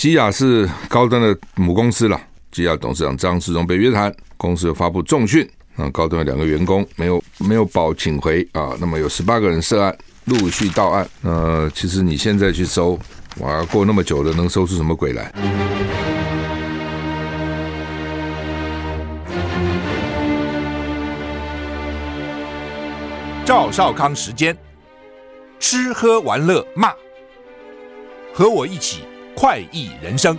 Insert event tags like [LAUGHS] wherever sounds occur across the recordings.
基亚是高端的母公司了。基亚董事长张世忠被约谈，公司又发布重讯，啊，高端的两个员工没有没有保请回啊，那么有十八个人涉案，陆续到案。呃，其实你现在去搜，哇，过那么久了，能搜出什么鬼来？赵少康时间，吃喝玩乐骂，和我一起快意人生。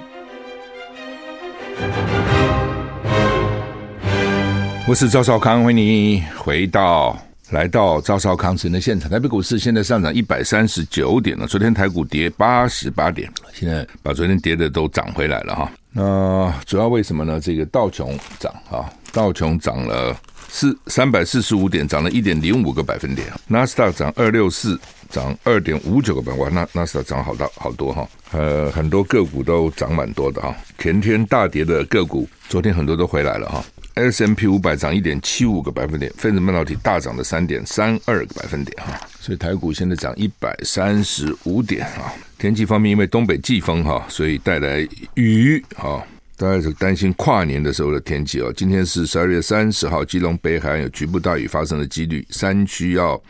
我是赵少康，欢迎你回到来到赵少康时间的现场。台北股市现在上涨一百三十九点了，昨天台股跌八十八点，现在把昨天跌的都涨回来了哈。那主要为什么呢？这个道琼涨啊，道琼涨了四三百四十五点，涨了一点零五个百分点。纳斯达涨二六四，涨二点五九个百分点。哇，那纳斯达克涨好大好多哈。呃，很多个股都涨蛮多的哈。前天大跌的个股，昨天很多都回来了哈。S M P 五百涨一点七五个百分点，分子半导体大涨了三点三二个百分点哈，所以台股现在涨一百三十五点啊。天气方面，因为东北季风哈，所以带来雨哈，大家是担心跨年的时候的天气哦。今天是十二月三十号，基隆北海岸有局部大雨发生的几率，山区要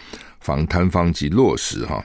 防坍方及落石哈。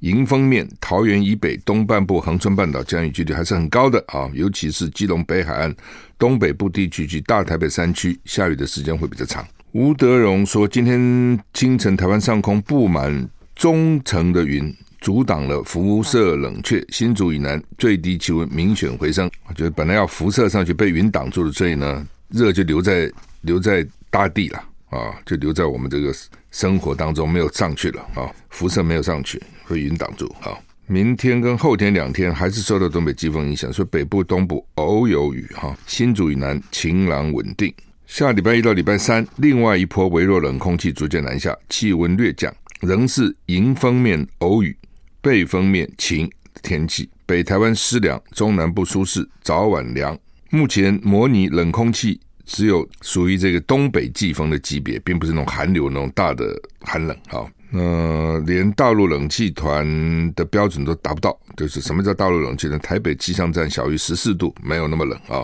迎风面，桃园以北东半部恒春半岛降雨几率还是很高的啊，尤其是基隆北海岸东北部地区及大台北山区，下雨的时间会比较长。吴德荣说，今天清晨台湾上空布满中层的云，阻挡了辐射冷却，新竹以南最低气温明显回升。我觉得本来要辐射上去，被云挡住了，所以呢，热就留在留在大地了啊，就留在我们这个生活当中，没有上去了啊，辐射没有上去。被云挡住，好，明天跟后天两天还是受到东北季风影响，所以北部、东部偶有雨，哈，新竹以南晴朗稳定。下礼拜一到礼拜三，另外一波微弱冷空气逐渐南下，气温略降，仍是迎风面偶雨，背风面晴天气。北台湾湿凉，中南部舒适，早晚凉。目前模拟冷空气只有属于这个东北季风的级别，并不是那种寒流那种大的寒冷，好。呃，连大陆冷气团的标准都达不到，就是什么叫大陆冷气呢？台北气象站小于十四度，没有那么冷啊、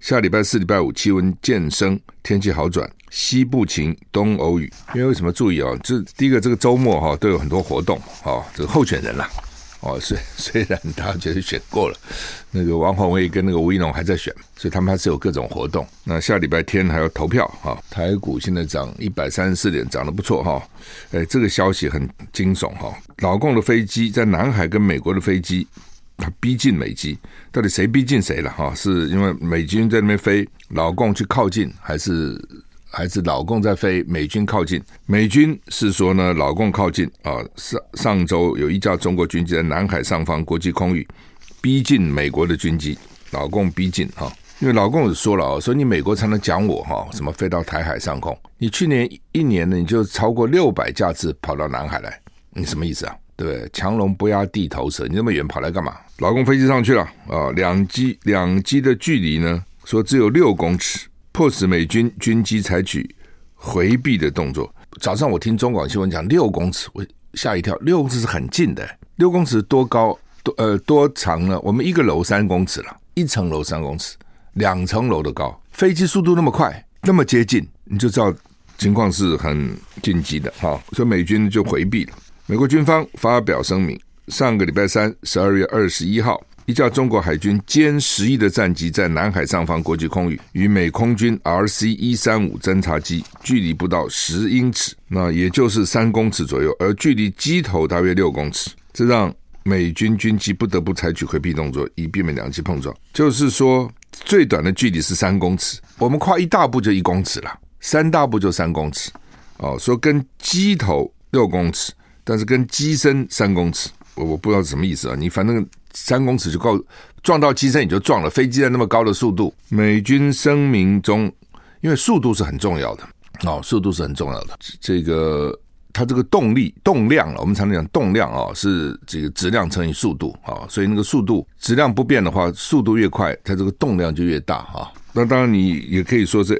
下礼拜四、礼拜五气温渐升，天气好转，西部晴，东偶雨。因为为什么注意啊、这第一个这个周末哈、哦、都有很多活动啊、这个候选人啦。哦，虽虽然大家觉得选过了，那个王鸿薇跟那个吴怡农还在选，所以他们还是有各种活动。那下礼拜天还要投票哈。台股现在涨一百三十四点，涨得不错哈。哎，这个消息很惊悚哈。老共的飞机在南海跟美国的飞机，它逼近美机，到底谁逼近谁了哈？是因为美军在那边飞，老共去靠近，还是？还是老共在飞，美军靠近。美军是说呢，老共靠近啊。上上周有一架中国军机在南海上方国际空域逼近美国的军机，老共逼近哈。因为老共也说了啊，说你美国才能讲我哈，什么飞到台海上空？你去年一年呢，你就超过六百架次跑到南海来，你什么意思啊？对？强龙不压地头蛇，你那么远跑来干嘛？老共飞机上去了啊，两机两机的距离呢，说只有六公尺。迫使美军军机采取回避的动作。早上我听中广新闻讲六公尺，我吓一跳。六公尺是很近的，六公尺多高？多呃多长呢？我们一个楼三公尺了，一层楼三公尺，两层楼的高。飞机速度那么快，那么接近，你就知道情况是很紧急的哈。所以美军就回避了。美国军方发表声明，上个礼拜三，十二月二十一号。一架中国海军歼十一的战机在南海上方国际空域与美空军 RC 一三五侦察机距离不到十英尺，那也就是三公尺左右，而距离机头大约六公尺，这让美军军机不得不采取回避动作，以避免两机碰撞。就是说，最短的距离是三公尺，我们跨一大步就一公尺了，三大步就三公尺。哦，说跟机头六公尺，但是跟机身三公尺，我我不知道什么意思啊，你反正。三公尺就够撞到机身，你就撞了。飞机在那么高的速度，美军声明中，因为速度是很重要的哦，速度是很重要的。这个它这个动力动量了，我们常常讲动量啊，是这个质量乘以速度啊，所以那个速度质量不变的话，速度越快，它这个动量就越大啊。那当然你也可以说是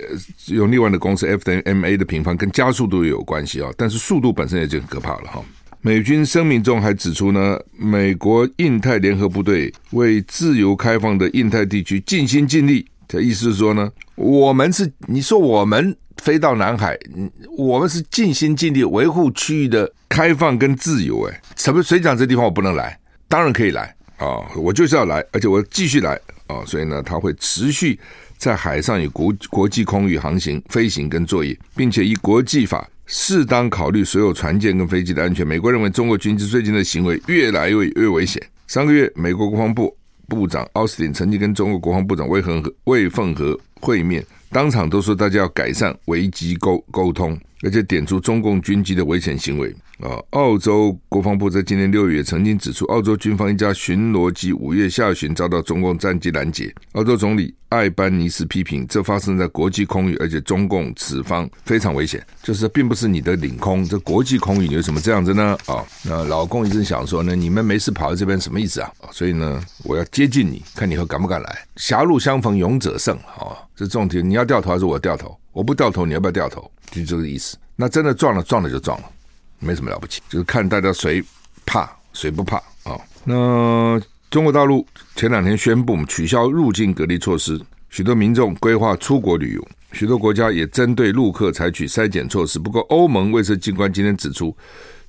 用另外的公式 F 等于 ma 的平方，跟加速度也有关系啊。但是速度本身也就很可怕了哈。美军声明中还指出呢，美国印太联合部队为自由开放的印太地区尽心尽力。这意思是说呢，我们是你说我们飞到南海，我们是尽心尽力维护区域的开放跟自由。哎，什么？谁讲这地方我不能来？当然可以来啊、我就是要来，而且我继续来啊、所以呢，他会持续在海上与国国际空域航行、飞行跟作业，并且以国际法适当考虑所有船舰跟飞机的安全。美国认为中国军机最近的行为越来越越危险。上个月，美国国防部。部长奥斯汀曾经跟中国国防部长魏恒和魏凤和会面，当场都说大家要改善危机沟沟通，而且点出中共军机的危险行为。啊，澳洲国防部在今年六月曾经指出，澳洲军方一架巡逻机五月下旬遭到中共战机拦截。澳洲总理艾班尼斯批评，这发生在国际空域，而且中共此方非常危险，就是并不是你的领空，这国际空域你为什么这样子呢？啊，那老共一直想说呢，你们没事跑到这边什么意思啊？所以呢，我要接近你，看你会敢不敢来。狭路相逢勇者胜，啊，这重点，你要掉头还是我掉头？我不掉头，你要不要掉头？就这个意思。那真的撞了，撞了就撞了。没什么了不起，就是看大家谁怕谁不怕啊、那中国大陆前两天宣布取消入境隔离措施，许多民众规划出国旅游，许多国家也针对陆客采取筛检措施。不过，欧盟卫生机关今天指出，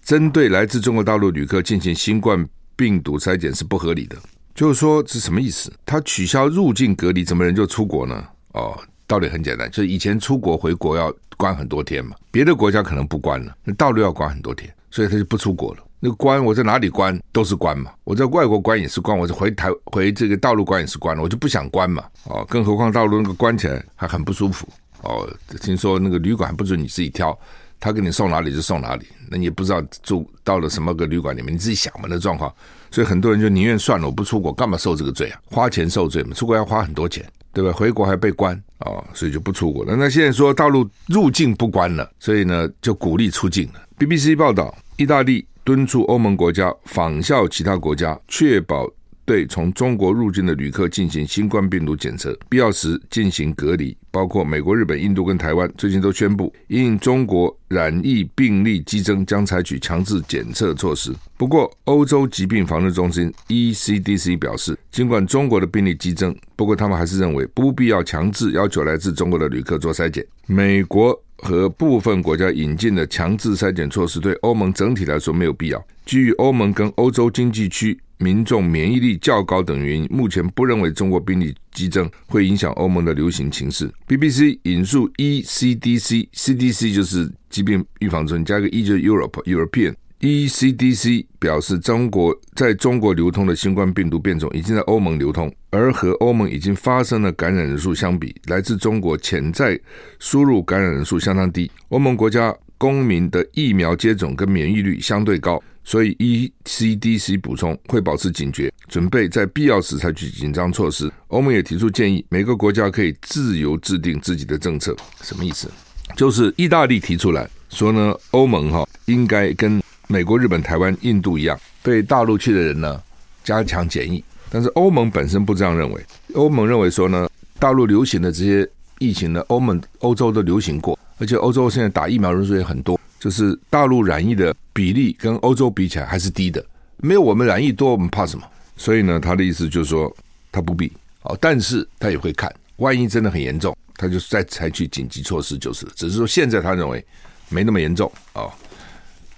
针对来自中国大陆旅客进行新冠病毒筛检是不合理的。就是说，是什么意思？他取消入境隔离，怎么人就出国呢？哦。道理很简单，就是以前出国回国要关很多天嘛，别的国家可能不关了，那大陆要关很多天，所以他就不出国了。那个关我在哪里关都是关嘛，我在外国关也是关，我在回台回这个大陆关也是关了，我就不想关嘛。哦，更何况大陆那个关起来还很不舒服。哦，听说那个旅馆不准你自己挑，他给你送哪里就送哪里，那你也不知道住到了什么个旅馆里面，你自己想嘛那状况。所以很多人就宁愿算了，我不出国，干嘛受这个罪啊？花钱受罪嘛，出国要花很多钱。对吧？回国还被关啊、所以就不出国了。那现在说大陆入境不关了，所以呢就鼓励出境了。BBC 报道，意大利敦促欧盟国家仿效其他国家，确保对从中国入境的旅客进行新冠病毒检测，必要时进行隔离。包括美国、日本、印度跟台湾最近都宣布，因中国染疫病例激增，将采取强制检测措施。不过，欧洲疾病防治中心 （ECDC） 表示，尽管中国的病例激增，不过他们还是认为不必要强制要求来自中国的旅客做筛检。美国和部分国家引进的强制筛检措施，对欧盟整体来说没有必要。基于欧盟跟欧洲经济区民众免疫力较高等原因，目前不认为中国病例激增会影响欧盟的流行情势。BBC 引述 ECDC，CDC 就是疾病预防中心，加个 E 就是 Europe European。ECDC 表示，中国在中国流通的新冠病毒变种已经在欧盟流通，而和欧盟已经发生的感染人数相比，来自中国潜在输入感染人数相当低。欧盟国家公民的疫苗接种跟免疫率相对高。所以，ECDC 补充会保持警觉，准备在必要时采取紧张措施。欧盟也提出建议，每个国家可以自由制定自己的政策。什么意思？就是意大利提出来说呢，欧盟哈应该跟美国、日本、台湾、印度一样，对大陆去的人呢加强检疫。但是欧盟本身不这样认为，欧盟认为说呢，大陆流行的这些疫情呢，欧盟、欧洲都流行过，而且欧洲现在打疫苗人数也很多。就是大陆染疫的比例跟欧洲比起来还是低的，没有我们染疫多，我们怕什么？所以呢，他的意思就是说他不必哦，但是他也会看，万一真的很严重，他就再采取紧急措施就是了。只是说现在他认为没那么严重、哦。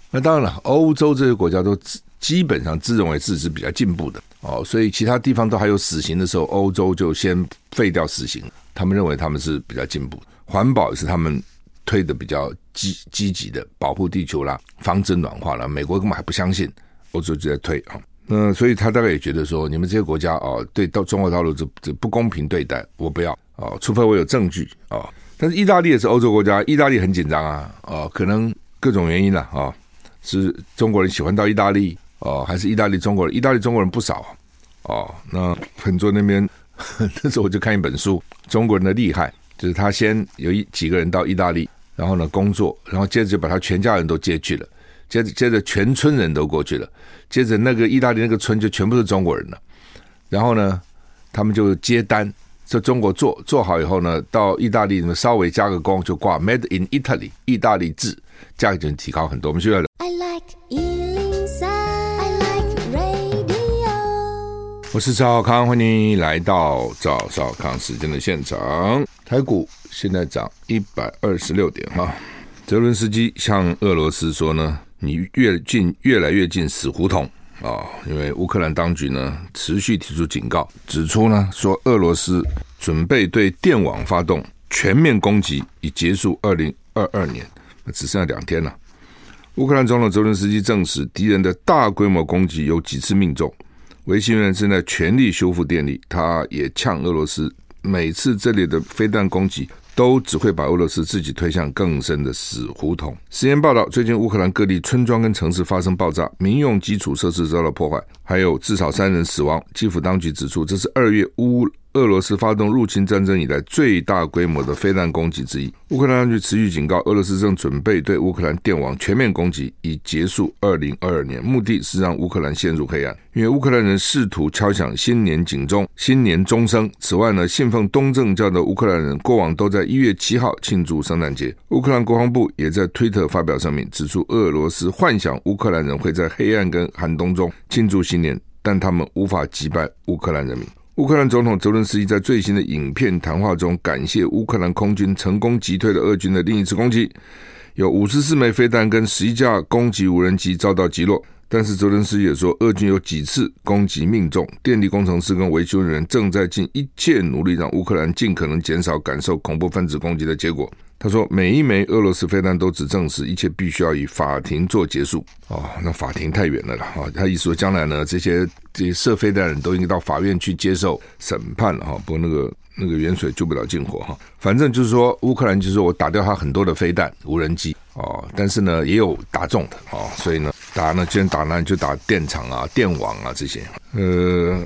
那当然了，欧洲这些国家都基本上自认为自己是比较进步的哦，所以其他地方都还有死刑的时候，欧洲就先废掉死刑，他们认为他们是比较进步，环保也是他们。推的比较积积极的保护地球啦，防止暖化啦。美国根本还不相信，欧洲就在推啊。那所以他大概也觉得说，你们这些国家啊，对到中国大陆这这不公平对待，我不要啊，除非我有证据啊。但是意大利也是欧洲国家，意大利很紧张啊啊，可能各种原因了啊，是中国人喜欢到意大利啊，还是意大利中国人？意大利中国人不少哦。那很多那边 [LAUGHS] 那时候我就看一本书，中国人的厉害。就是他先有一几个人到意大利，然后呢工作，然后接着就把他全家人都接去了，接着接着全村人都过去了，接着那个意大利那个村就全部是中国人了，然后呢，他们就接单，在中国做做好以后呢，到意大利呢稍微加个工就挂 Made in Italy，意大利制，价格就能提高很多。我们需要。I like 我是赵少康，欢迎来到赵少康时间的现场。台股现在涨一百二十六点哈。泽伦斯基向俄罗斯说呢，你越近越来越近死胡同啊！因为乌克兰当局呢持续提出警告，指出呢说俄罗斯准备对电网发动全面攻击，以结束二零二二年。那只剩下两天了。乌克兰总统泽伦斯基证实，敌人的大规模攻击有几次命中。维新人正在全力修复电力，他也呛俄罗斯，每次这里的飞弹攻击都只会把俄罗斯自己推向更深的死胡同。实验报道，最近乌克兰各地村庄跟城市发生爆炸，民用基础设施遭到破坏，还有至少三人死亡。基辅当局指出，这是二月乌。俄罗斯发动入侵战争以来最大规模的飞弹攻击之一。乌克兰当局持续警告，俄罗斯正准备对乌克兰电网全面攻击，以结束二零二二年。目的是让乌克兰陷入黑暗，因为乌克兰人试图敲响新年警钟、新年钟声。此外呢，信奉东正教的乌克兰人过往都在一月七号庆祝圣诞节。乌克兰国防部也在推特发表声明，指出俄罗斯幻想乌克兰人会在黑暗跟寒冬中庆祝新年，但他们无法击败乌克兰人民。乌克兰总统泽伦斯基在最新的影片谈话中，感谢乌克兰空军成功击退了俄军的另一次攻击，有五十四枚飞弹跟十一架攻击无人机遭到击落。但是泽伦斯基也说，俄军有几次攻击命中，电力工程师跟维修人员正在尽一切努力，让乌克兰尽可能减少感受恐怖分子攻击的结果。他说：“每一枚俄罗斯飞弹都只证实一切必须要以法庭做结束。”哦，那法庭太远了啦。哈，他意思说，将来呢，这些这些射飞弹的人都应该到法院去接受审判了哈。不过那个那个远水救不了近火哈。反正就是说，乌克兰就是说我打掉他很多的飞弹、无人机哦，但是呢，也有打中的哦。所以呢，打呢，既然打呢，就打电厂啊、电网啊这些。呃，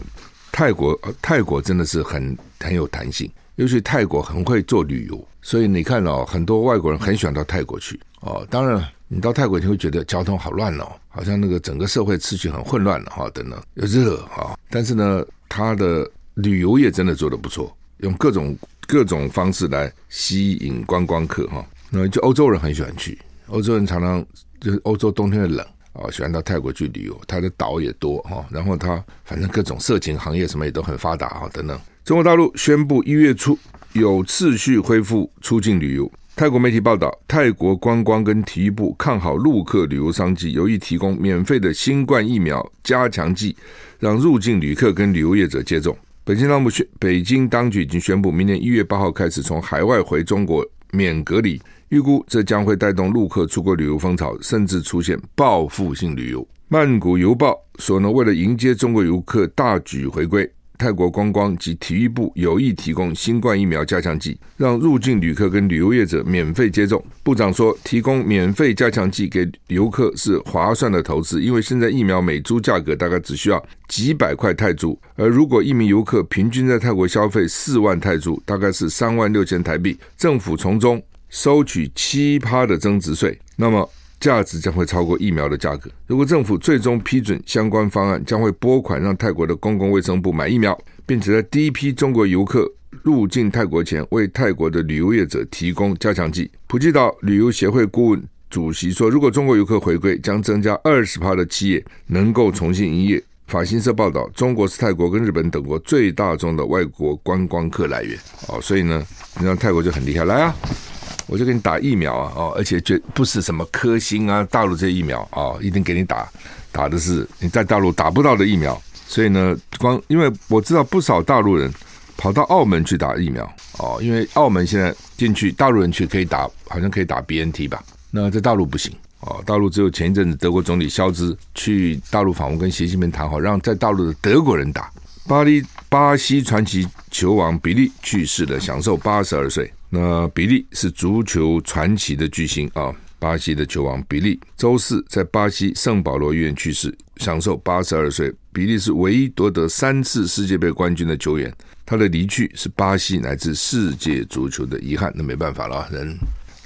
泰国泰国真的是很很有弹性。尤其泰国很会做旅游，所以你看哦，很多外国人很喜欢到泰国去哦。当然，你到泰国你会觉得交通好乱哦，好像那个整个社会秩序很混乱了哈，等等又热哈。但是呢，它的旅游业真的做得不错，用各种各种方式来吸引观光客哈。那就欧洲人很喜欢去，欧洲人常常就是欧洲冬天的冷啊，喜欢到泰国去旅游。它的岛也多哈，然后它反正各种色情行业什么也都很发达哈，等等。中国大陆宣布一月初有次序恢复出境旅游。泰国媒体报道，泰国观光跟体育部看好陆客旅游商机，有意提供免费的新冠疫苗加强剂，让入境旅客跟旅游业者接种。北京当局宣，北京当局已经宣布，明年一月八号开始从海外回中国免隔离，预估这将会带动陆客出国旅游风潮，甚至出现报复性旅游。曼谷邮报说呢，为了迎接中国游客大举回归。泰国观光及体育部有意提供新冠疫苗加强剂，让入境旅客跟旅游业者免费接种。部长说，提供免费加强剂给游客是划算的投资，因为现在疫苗每株价格大概只需要几百块泰铢，而如果一名游客平均在泰国消费四万泰铢，大概是三万六千台币，政府从中收取七趴的增值税，那么。价值将会超过疫苗的价格。如果政府最终批准相关方案，将会拨款让泰国的公共卫生部买疫苗，并且在第一批中国游客入境泰国前，为泰国的旅游业者提供加强剂。普吉岛旅游协会顾问主席说：“如果中国游客回归，将增加二十趴的企业能够重新营业。”法新社报道，中国是泰国跟日本等国最大宗的外国观光客来源。哦，所以呢，你让泰国就很厉害，来啊！我就给你打疫苗啊，哦，而且绝不是什么科兴啊，大陆这疫苗啊，一定给你打，打的是你在大陆打不到的疫苗。所以呢，光因为我知道不少大陆人跑到澳门去打疫苗哦，因为澳门现在进去大陆人去可以打，好像可以打 BNT 吧？那在大陆不行哦，大陆只有前一阵子德国总理肖兹去大陆访问，跟习近平谈好，让在大陆的德国人打。巴黎巴西传奇球王比利去世了，享寿八十二岁。那比利是足球传奇的巨星啊！巴西的球王比利周四在巴西圣保罗医院去世，享寿八十二岁。比利是唯一夺得三次世界杯冠军的球员，他的离去是巴西乃至世界足球的遗憾。那没办法了，人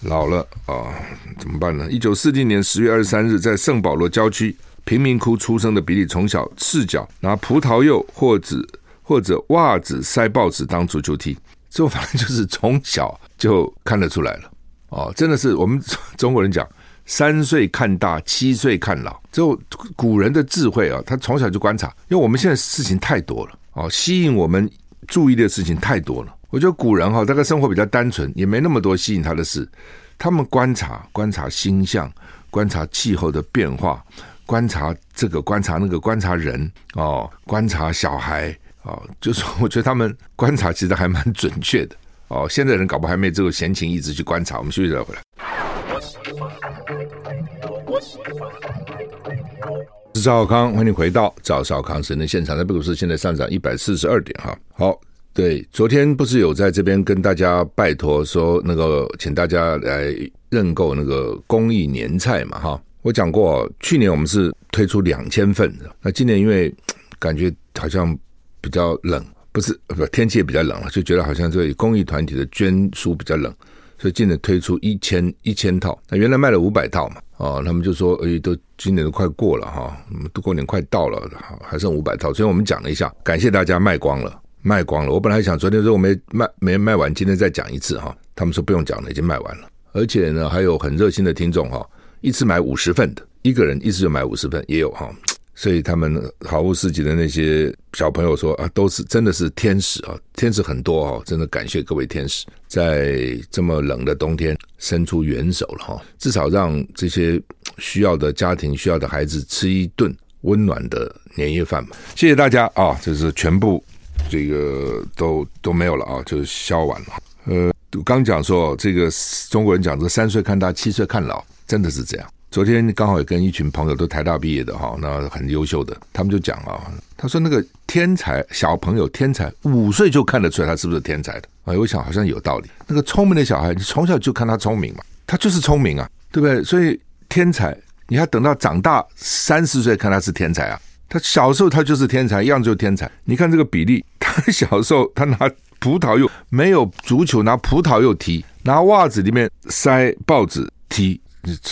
老了啊，怎么办呢？一九四零年十月二十三日，在圣保罗郊区贫民窟出生的比利，从小赤脚拿葡萄柚或者或者袜子塞报纸当足球踢。这反正就是从小就看得出来了哦，真的是我们 [LAUGHS] 中国人讲三岁看大，七岁看老。就古人的智慧啊，他从小就观察，因为我们现在事情太多了哦，吸引我们注意的事情太多了。我觉得古人哈，大概生活比较单纯，也没那么多吸引他的事。他们观察，观察星象，观察气候的变化，观察这个，观察那个，观察人哦，观察小孩哦，就是 [LAUGHS] 我觉得他们观察其实还蛮准确的哦。现在人搞不好还没这个闲情逸致去观察。我们休息再回来。我是赵少康，欢迎回到赵少康时间的现场。台北股市现在上涨一百四十二点哈。好。对，昨天不是有在这边跟大家拜托说，那个请大家来认购那个公益年菜嘛，哈，我讲过，去年我们是推出两千份的，那今年因为感觉好像比较冷，不是不天气也比较冷了，就觉得好像这公益团体的捐书比较冷，所以今年推出一千一千套，那原来卖了五百套嘛，哦，他们就说，哎，都今年都快过了哈，都过年快到了，还剩五百套，所以我们讲了一下，感谢大家卖光了。卖光了，我本来想昨天说我没卖没卖完，今天再讲一次哈。他们说不用讲了，已经卖完了。而且呢，还有很热心的听众哈，一次买五十份的，一个人一次就买五十份也有哈。所以他们好物市集的那些小朋友说啊，都是真的是天使啊，天使很多哈，真的感谢各位天使，在这么冷的冬天伸出援手了哈，至少让这些需要的家庭、需要的孩子吃一顿温暖的年夜饭嘛。谢谢大家啊，这是全部。这个都都没有了啊，就消完了。呃，刚讲说这个中国人讲这三岁看大，七岁看老，真的是这样。昨天刚好也跟一群朋友都台大毕业的哈，那很优秀的，他们就讲啊，他说那个天才小朋友天才五岁就看得出来他是不是天才的。哎，我想好像有道理。那个聪明的小孩，你从小就看他聪明嘛，他就是聪明啊，对不对？所以天才，你要等到长大三十岁看他是天才啊。他小时候他就是天才，一样就是天才。你看这个比利，[LAUGHS] 他小时候他拿葡萄柚没有足球，拿葡萄柚踢，拿袜子里面塞报纸踢，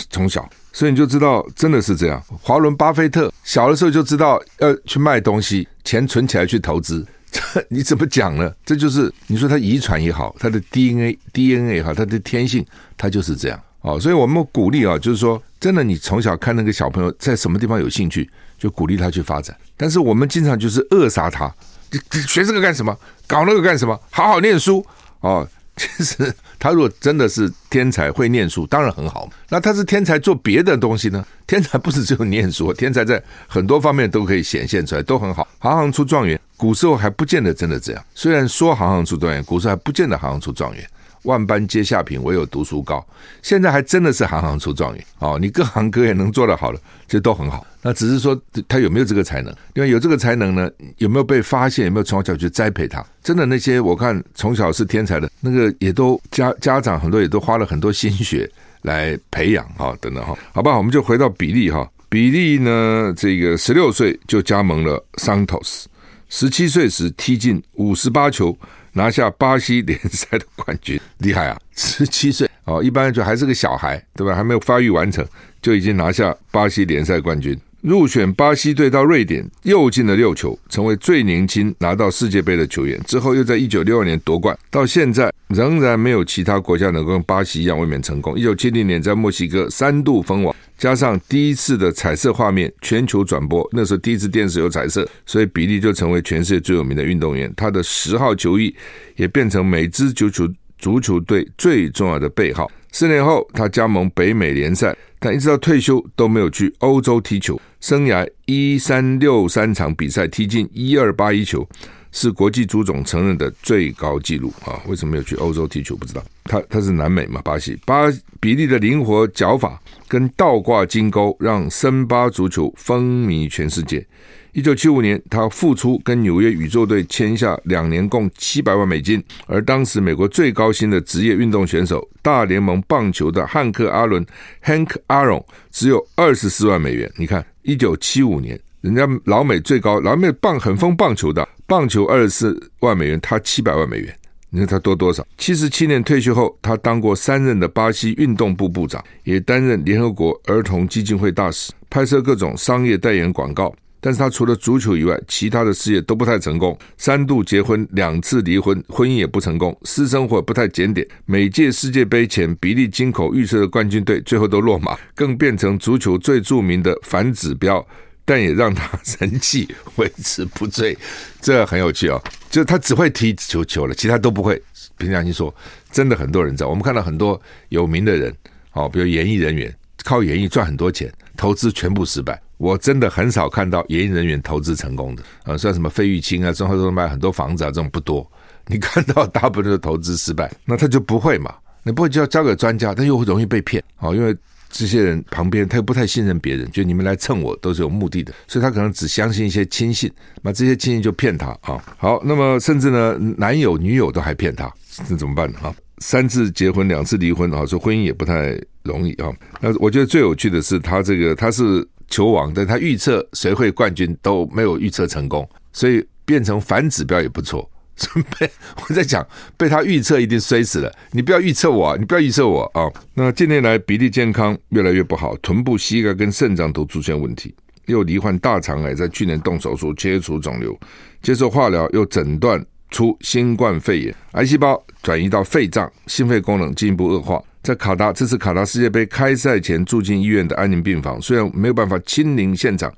从小，所以你就知道真的是这样。华伦巴菲特小的时候就知道要去卖东西，钱存起来去投资，这 [LAUGHS] 你怎么讲呢？这就是你说他遗传也好，他的 DNA DNA 也好，他的天性他就是这样。哦，所以我们鼓励啊，就是说，真的，你从小看那个小朋友在什么地方有兴趣，就鼓励他去发展。但是我们经常就是扼杀他，你学这个干什么？搞那个干什么？好好念书哦。其实他如果真的是天才，会念书，当然很好。那他是天才做别的东西呢？天才不是只有念书，天才在很多方面都可以显现出来，都很好。行行出状元，古时候还不见得真的这样。虽然说行行出状元，古时候还不见得行行出状元。万般皆下品，唯有读书高。现在还真的是行行出状元哦！你各行各业能做得好了，其实都很好。那只是说他有没有这个才能？因为有这个才能呢，有没有被发现？有没有从小去栽培他？真的那些我看从小是天才的那个，也都家家长很多也都花了很多心血来培养哈，等等哈。好吧，我们就回到比利哈。比利呢，这个十六岁就加盟了桑托斯，十七岁时踢进五十八球。拿下巴西联赛的冠军，厉害啊！十七岁哦，一般就还是个小孩，对吧？还没有发育完成，就已经拿下巴西联赛冠军。入选巴西队到瑞典，又进了六球，成为最年轻拿到世界杯的球员。之后又在一九六二年夺冠，到现在仍然没有其他国家能够跟巴西一样卫冕成功。一九七零年在墨西哥三度封王，加上第一次的彩色画面全球转播，那时候第一次电视有彩色，所以比利就成为全世界最有名的运动员。他的十号球衣也变成每支足球足球队最重要的背号。四年后，他加盟北美联赛，但一直到退休都没有去欧洲踢球。生涯一三六三场比赛踢进一二八一球，是国际足总承认的最高纪录啊！为什么没有去欧洲踢球？不知道。他他是南美嘛，巴西。巴比利的灵活脚法跟倒挂金钩，让森巴足球风靡全世界。一九七五年，他复出跟纽约宇宙队签下两年共七百万美金，而当时美国最高薪的职业运动选手，大联盟棒球的汉克·阿伦 （Hank Aaron） 只有二十四万美元。你看，一九七五年，人家老美最高，老美棒很疯棒球的，棒球二十四万美元，他七百万美元，你看他多多少？七十七年退休后，他当过三任的巴西运动部部长，也担任联合国儿童基金会大使，拍摄各种商业代言广告。但是他除了足球以外，其他的事业都不太成功。三度结婚，两次离婚，婚姻也不成功，私生活不太检点。每届世界杯前，比利金口预测的冠军队最后都落马，更变成足球最著名的反指标。但也让他 [LAUGHS] 人气维持不醉，这很有趣哦。就他只会踢球球了，其他都不会。凭良心说，真的很多人在。我们看到很多有名的人，哦，比如演艺人员，靠演艺赚很多钱，投资全部失败。我真的很少看到演艺人员投资成功的啊，像什么费玉清啊，中华都买很多房子啊，这种不多。[LAUGHS] 你看到大部分的投资失败，那他就不会嘛？你不会就要交给专家，他又容易被骗哦，因为。这些人旁边他又不太信任别人，就你们来蹭我都是有目的的，所以他可能只相信一些亲信，那这些亲信就骗他啊。好，那么甚至呢，男友女友都还骗他，那怎么办呢？啊，三次结婚两次离婚啊，说婚姻也不太容易啊。那我觉得最有趣的是他这个他是球王，但他预测谁会冠军都没有预测成功，所以变成反指标也不错。准备我在讲，被他预测一定摔死了。你不要预测我，啊你不要预测我啊、那近年来比利健康越来越不好，臀部、膝盖跟肾脏都出现问题，又罹患大肠癌，在去年动手术切除肿瘤，接受化疗，又诊断出新冠肺炎，癌细胞转移到肺脏，心肺功能进一步恶化。在卡达，这次卡达世界杯开赛前住进医院的安宁病房，虽然没有办法亲临现场。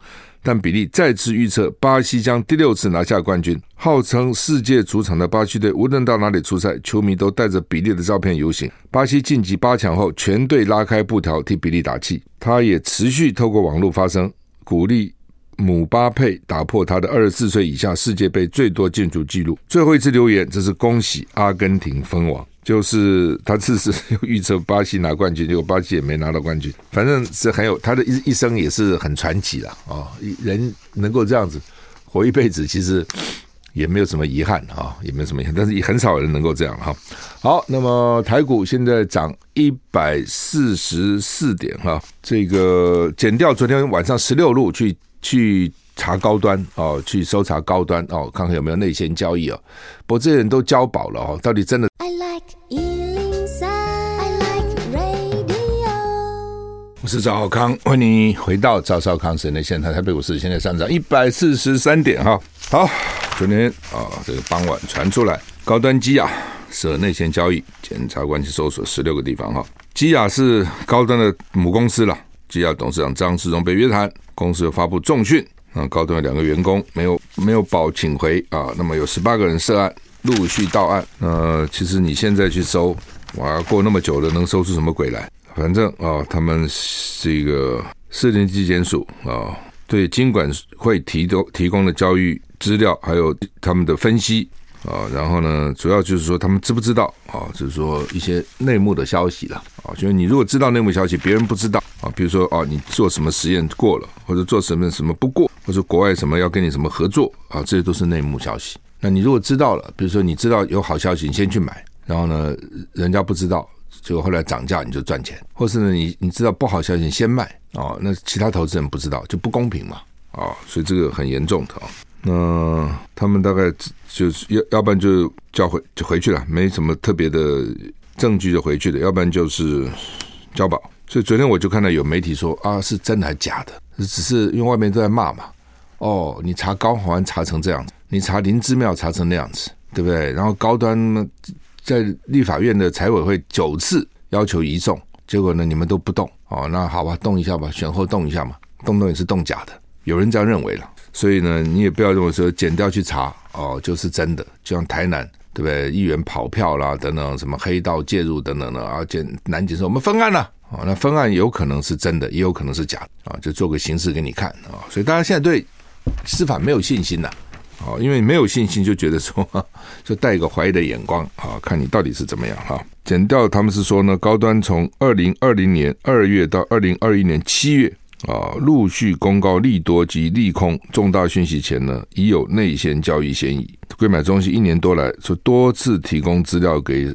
但比利再次预测，巴西将第六次拿下冠军。号称世界主场的巴西队，无论到哪里出赛，球迷都带着比利的照片游行。巴西晋级八强后，全队拉开布条替比利打气。他也持续透过网络发声，鼓励姆巴佩打破他的二十四岁以下世界杯最多进球纪录。最后一次留言，这是恭喜阿根廷封王。就是他这次预测巴西拿冠军，结果巴西也没拿到冠军。反正是很有他的一一生也是很传奇的啊！人能够这样子活一辈子，其实也没有什么遗憾啊，也没有什么遗憾。但是也很少人能够这样哈。好，那么台股现在涨一百四十四点哈，这个减掉昨天晚上十六路去去查高端哦，去搜查高端哦，看看有没有内线交易哦。不过这些人都交保了哦，到底真的？是赵少康，欢迎回到赵少康时间的现场。台北股市现在上涨一百四十三点哈。好，昨天啊，这个傍晚传出来，高端基亚涉内线交易，检察官去搜索十六个地方哈。基亚是高端的母公司了，基亚董事长张世忠被约谈，公司又发布重讯，啊，高端有两个员工没有没有保请回啊，那么有十八个人涉案，陆续到案。呃，其实你现在去搜，哇，过那么久了，能搜出什么鬼来？反正啊，他们这个士林地检署啊，对经管会提供提供的交易资料，还有他们的分析啊，然后呢，主要就是说他们知不知道啊，就是说一些内幕的消息了啊，就是你如果知道内幕消息，别人不知道啊，比如说啊，你做什么实验过了，或者做什么什么不过，或者国外什么要跟你什么合作啊，这些都是内幕消息。那你如果知道了，比如说你知道有好消息，你先去买，然后呢，人家不知道。结果后来涨价，你就赚钱；或是呢，你你知道不好消息，先卖哦，那其他投资人不知道就不公平嘛啊、哦，所以这个很严重的啊。那他们大概就是要要不然就叫回就回去了，没什么特别的证据就回去了；要不然就是交保。所以昨天我就看到有媒体说啊，是真的还是假的？只是因为外面都在骂嘛。哦，你查高环查成这样子，你查林之妙查成那样子，对不对？然后高端？在立法院的财委会九次要求移送，结果呢，你们都不动哦，那好吧，动一下吧，选后动一下嘛，动动也是动假的，有人这样认为了，所以呢，你也不要认为说剪掉去查哦就是真的，就像台南对不对？议员跑票啦等等，什么黑道介入等等的啊，检南检说我们分案了啊，那分案有可能是真的，也有可能是假的啊，就做个形式给你看啊，所以大家现在对司法没有信心呐。哦，因为没有信心，就觉得说，[LAUGHS] 就带一个怀疑的眼光啊，看你到底是怎么样哈。检调他们是说呢，高端从二零二零年二月到二零二一年七月啊，陆续公告利多及利空重大讯息前呢，已有内线交易嫌疑。柜买中心一年多来，说多次提供资料给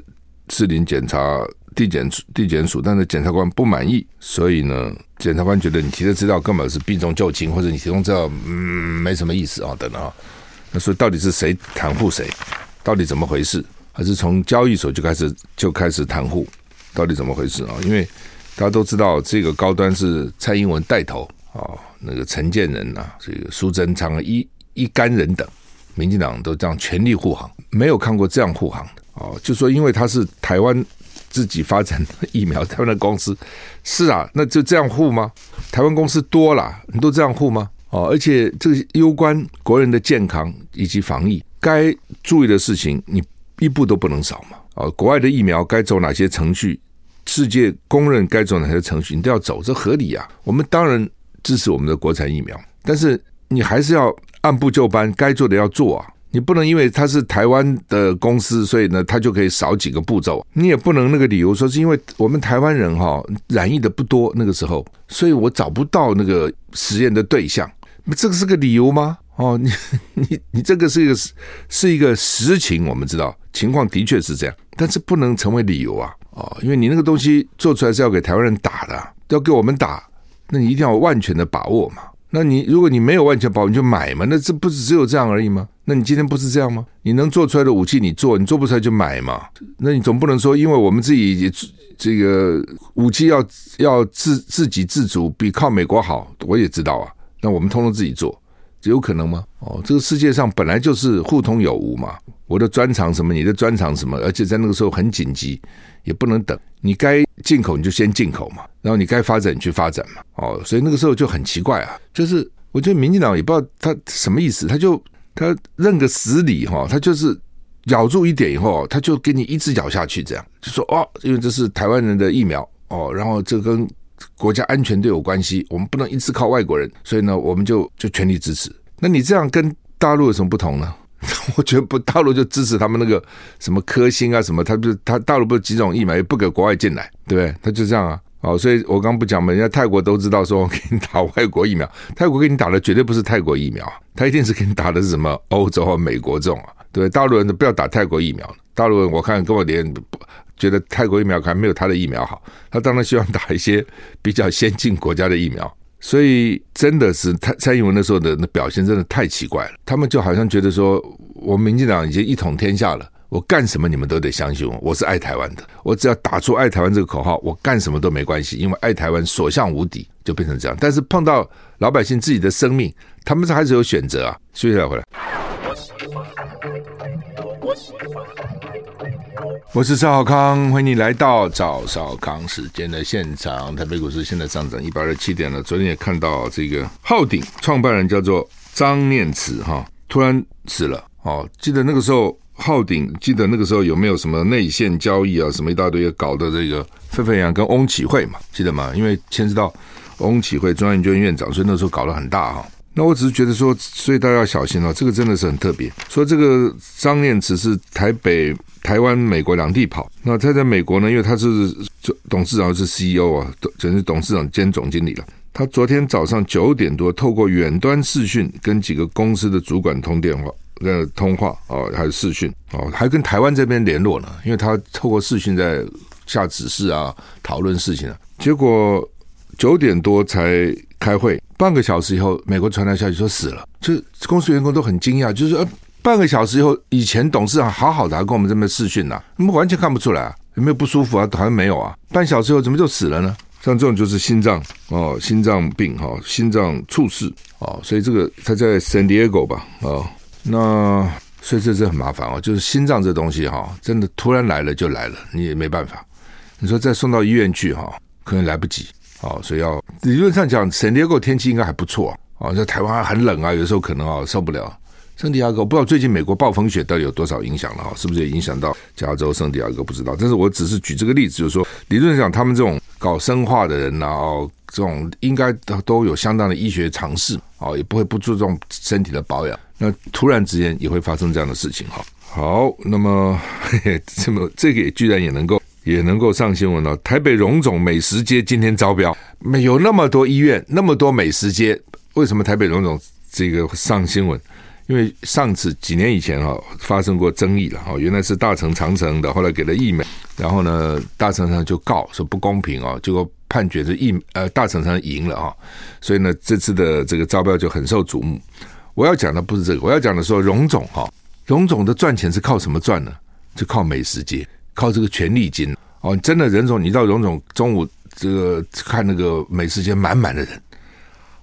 士林检察地检地检署，但是检察官不满意，所以呢，检察官觉得你提的资料根本是避重就轻，或者你提供资料嗯没什么意思啊，等等啊。那所以到底是谁袒护谁？到底怎么回事？还是从交易所就开始就开始袒护？到底怎么回事啊？因为大家都知道这个高端是蔡英文带头哦，那个陈建仁呐、啊，这个苏贞昌，一一干人等，民进党都这样全力护航，没有看过这样护航的哦。就说因为他是台湾自己发展的疫苗，台湾的公司是啊，那就这样护吗？台湾公司多了，你都这样护吗？哦，而且这个攸关国人的健康以及防疫，该注意的事情你一步都不能少嘛。哦，国外的疫苗该走哪些程序？世界公认该走哪些程序，你都要走，这合理啊。我们当然支持我们的国产疫苗，但是你还是要按部就班，该做的要做啊。你不能因为他是台湾的公司，所以呢，他就可以少几个步骤。你也不能那个理由说是因为我们台湾人哈染疫的不多，那个时候，所以我找不到那个实验的对象，这个是个理由吗？哦，你你你这个是一个是一个实情，我们知道情况的确是这样，但是不能成为理由啊。哦，因为你那个东西做出来是要给台湾人打的，要给我们打，那你一定要有万全的把握嘛。那你如果你没有万全把握，你就买嘛。那这不是只有这样而已吗？那你今天不是这样吗？你能做出来的武器你做，你做不出来就买嘛。那你总不能说，因为我们自己这个武器要要自自给自足，比靠美国好。我也知道啊，那我们通通自己做。有可能吗？哦，这个世界上本来就是互通有无嘛。我的专长什么，你的专长什么，而且在那个时候很紧急，也不能等。你该进口你就先进口嘛，然后你该发展你去发展嘛。哦，所以那个时候就很奇怪啊。就是我觉得民进党也不知道他什么意思，他就他认个死理哈，他就是咬住一点以后，他就给你一直咬下去，这样就说哦，因为这是台湾人的疫苗哦，然后这跟。国家安全都有关系，我们不能一直靠外国人，所以呢，我们就就全力支持。那你这样跟大陆有什么不同呢？[LAUGHS] 我觉得不，大陆就支持他们那个什么科兴啊，什么，他不是他大陆不是几种疫苗也不给国外进来，对不对？他就这样啊。哦，所以我刚不讲嘛，人家泰国都知道说我给你打外国疫苗，泰国给你打的绝对不是泰国疫苗，他一定是给你打的是什么欧洲和美国这种啊，对对？大陆人都不要打泰国疫苗，大陆人我看跟我连觉得泰国疫苗还没有他的疫苗好，他当然希望打一些比较先进国家的疫苗，所以真的是蔡蔡英文那时候的那表现真的太奇怪了。他们就好像觉得说，我民进党已经一统天下了，我干什么你们都得相信我，我是爱台湾的，我只要打出爱台湾这个口号，我干什么都没关系，因为爱台湾所向无敌，就变成这样。但是碰到老百姓自己的生命，他们是还是有选择啊。休息一下回来。我我是赵少康，欢迎你来到赵少康时间的现场。台北股市现在上涨一百二十七点了。昨天也看到这个浩鼎创办人叫做张念慈哈，突然死了哦。记得那个时候浩鼎，记得那个时候有没有什么内线交易啊，什么一大堆搞的这个沸沸扬，跟翁启慧嘛，记得吗？因为牵涉到翁启慧中央研究院院长，所以那时候搞得很大哈。那我只是觉得说，所以大家要小心哦，这个真的是很特别。说这个张念慈是台北。台湾、美国两地跑，那他在美国呢？因为他是董事长，是 CEO 啊，简直董事长兼总经理了。他昨天早上九点多，透过远端视讯跟几个公司的主管通电话、呃通话哦，还有视讯哦，还跟台湾这边联络呢。因为他透过视讯在下指示啊，讨论事情啊。结果九点多才开会，半个小时以后，美国传来消息说死了，就公司员工都很惊讶，就是呃。半个小时以后，以前董事长好好的，还跟我们这边视讯呢，我们完全看不出来啊，有没有不舒服啊？好像没有啊。半小时以后怎么就死了呢？像这种就是心脏哦，心脏病哈，心脏猝死哦，所以这个他在 San Diego 吧哦，那所以这是很麻烦哦，就是心脏这东西哈，真的突然来了就来了，你也没办法。你说再送到医院去哈，可能来不及哦，所以要理论上讲圣地亚哥天气应该还不错啊，哦，在台湾很冷啊，有时候可能啊受不了。圣地亚哥，我不知道最近美国暴风雪到底有多少影响了哈，是不是也影响到加州圣地亚哥？不知道，但是我只是举这个例子，就是说，理论上他们这种搞生化的人然后这种应该都有相当的医学常识啊，也不会不注重身体的保养。那突然之间也会发生这样的事情哈。好，那么 [LAUGHS] 嘿嘿这么这个也居然也能够也能够上新闻了。台北荣总美食街今天招标，没有那么多医院，那么多美食街，为什么台北荣总这个上新闻？因为上次几年以前哈发生过争议了哈，原来是大成长城的，后来给了义美，然后呢大成长就告说不公平啊，结果判决是义呃大成长赢了啊，所以呢这次的这个招标就很受瞩目。我要讲的不是这个，我要讲的说荣总哈，荣总的赚钱是靠什么赚呢？就靠美食街，靠这个权利金。哦。真的，任总你到荣总中午这个看那个美食街满满的人。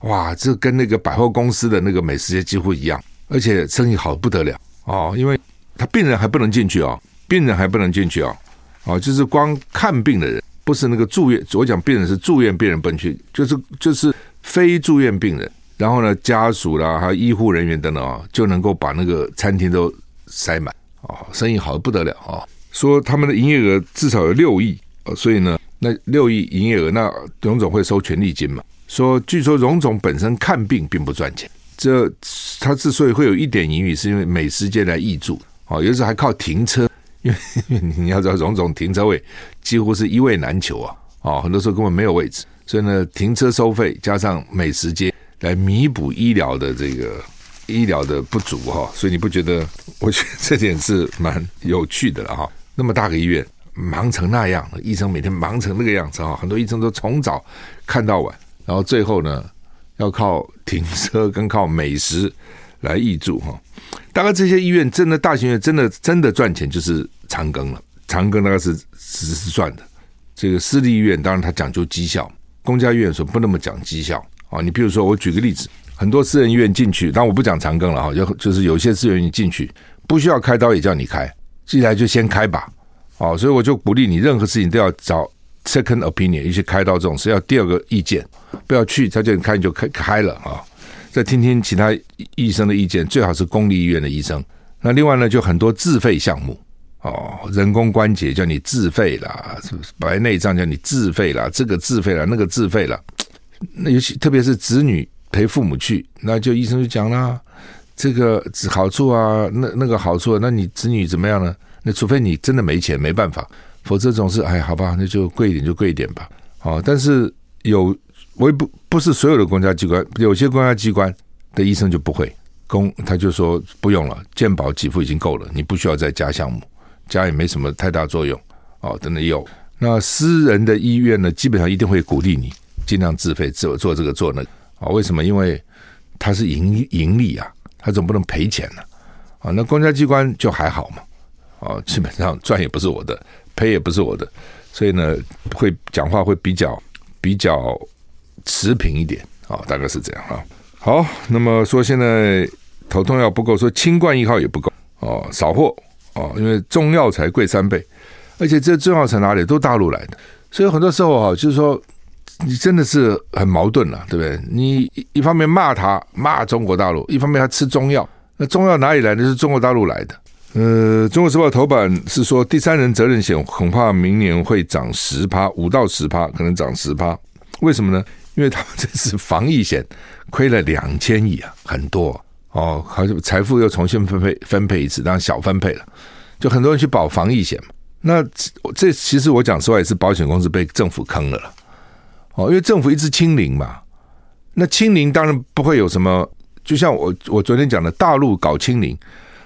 哇，这跟那个百货公司的那个美食街几乎一样，而且生意好不得了。哦，因为他病人还不能进去哦，病人还不能进去哦，哦，就是光看病的人，不是那个住院，我讲病人是住院病人不能去，就是就是非住院病人，然后呢，家属啦，还有医护人员等等啊，就能够把那个餐厅都塞满。哦，生意好的不得了啊，说他们的营业额至少有六亿，所以呢，那六亿营业额，那荣总会收权利金嘛。说，据说荣总本身看病并不赚钱，这他之所以会有一点盈余，是因为美食街来挹注，哦，有时候还靠停车，[LAUGHS] 因为你要知道荣总停车位几乎是一位难求啊，哦，很多时候根本没有位置，所以呢，停车收费加上美食街来弥补医疗的这个医疗的不足哈，所以你不觉得？我觉得这点是蛮有趣的了哈。那么大个医院忙成那样，医生每天忙成那个样子啊，很多医生都从早看到晚。然后最后呢，要靠停车跟靠美食来挹注哈。大概这些医院真的大型医院真的真的赚钱就是长庚了，长庚大概是是是赚的。这个私立医院当然它讲究绩效，公家医院说不那么讲绩效啊。你比如说我举个例子，很多私人医院进去，但我不讲长庚了哈，就就是有些私人医院进去不需要开刀也叫你开，进来就先开吧。哦，所以我就鼓励你，任何事情都要找。Second opinion，一些开刀这种是要第二个意见，不要去他叫你开你就开开了啊！再听听其他医生的意见，最好是公立医院的医生。那另外呢，就很多自费项目哦，人工关节叫你自费啦，是不是白内障叫你自费啦，这个自费啦，那个自费啦。那尤其特别是子女陪父母去，那就医生就讲啦，这个好处啊，那那个好处，那你子女怎么样呢？那除非你真的没钱，没办法。否则总是哎，好吧，那就贵一点就贵一点吧。好，但是有我也不不是所有的公家机关，有些公家机关的医生就不会公，他就说不用了，健保给付已经够了，你不需要再加项目，加也没什么太大作用。哦，等等有。那私人的医院呢，基本上一定会鼓励你尽量自费做做这个做那个。啊，为什么？因为它是盈盈利啊，他总不能赔钱呢。啊，那公家机关就还好嘛。啊，基本上赚也不是我的。[LAUGHS] 赔也不是我的，所以呢，会讲话会比较比较持平一点啊、大概是这样啊。好，那么说现在头痛药不够，说清冠一号也不够哦，少货哦，因为中药材贵三倍，而且这中药材哪里都大陆来的，所以很多时候啊，就是说你真的是很矛盾了，对不对？你一方面骂他骂中国大陆，一方面他吃中药，那中药哪里来的？是中国大陆来的。呃，《中国时报》头版是说，第三人责任险恐怕明年会涨十趴，五到十趴，可能涨十趴。为什么呢？因为他们这次防疫险亏了两千亿啊，很多哦，好像财富又重新分配分配一次，当然小分配了，就很多人去保防疫险嘛。那这其实我讲实话也是保险公司被政府坑了了哦，因为政府一直清零嘛，那清零当然不会有什么，就像我我昨天讲的，大陆搞清零。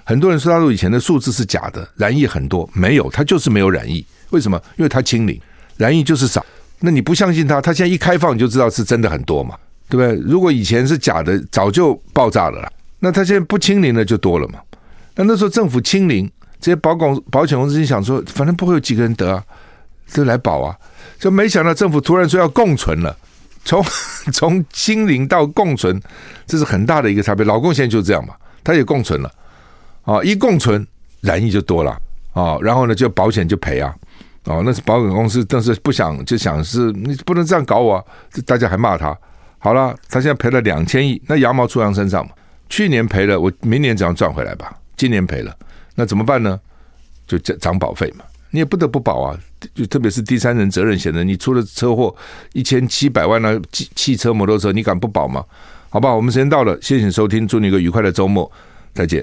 很多人说大陆以前的数字是假的，染疫很多，没有，他就是没有染疫。为什么？因为他清零，染疫就是少。那你不相信他，他现在一开放你就知道是真的很多嘛，对不对？如果以前是假的，早就爆炸了啦。那他现在不清零了就多了嘛。那那时候政府清零，这些保公保险公司心想说，反正不会有几个人得啊，就来保啊。就没想到政府突然说要共存了，从 [LAUGHS] 从清零到共存，这是很大的一个差别。老共现在就这样嘛，他也共存了。啊，一共存染疫就多了啊，然后呢，就保险就赔啊，哦，那是保险公司，但是不想就想是你不能这样搞我，大家还骂他。好了，他现在赔了两千亿，那羊毛出羊身上嘛。去年赔了，我明年怎样赚回来吧？今年赔了，那怎么办呢？就涨保费嘛，你也不得不保啊。就特别是第三人责任险的，你出了车祸一千七百万的，汽汽车、摩托车，你敢不保吗？好吧，我们时间到了，谢谢收听，祝你一个愉快的周末，再见。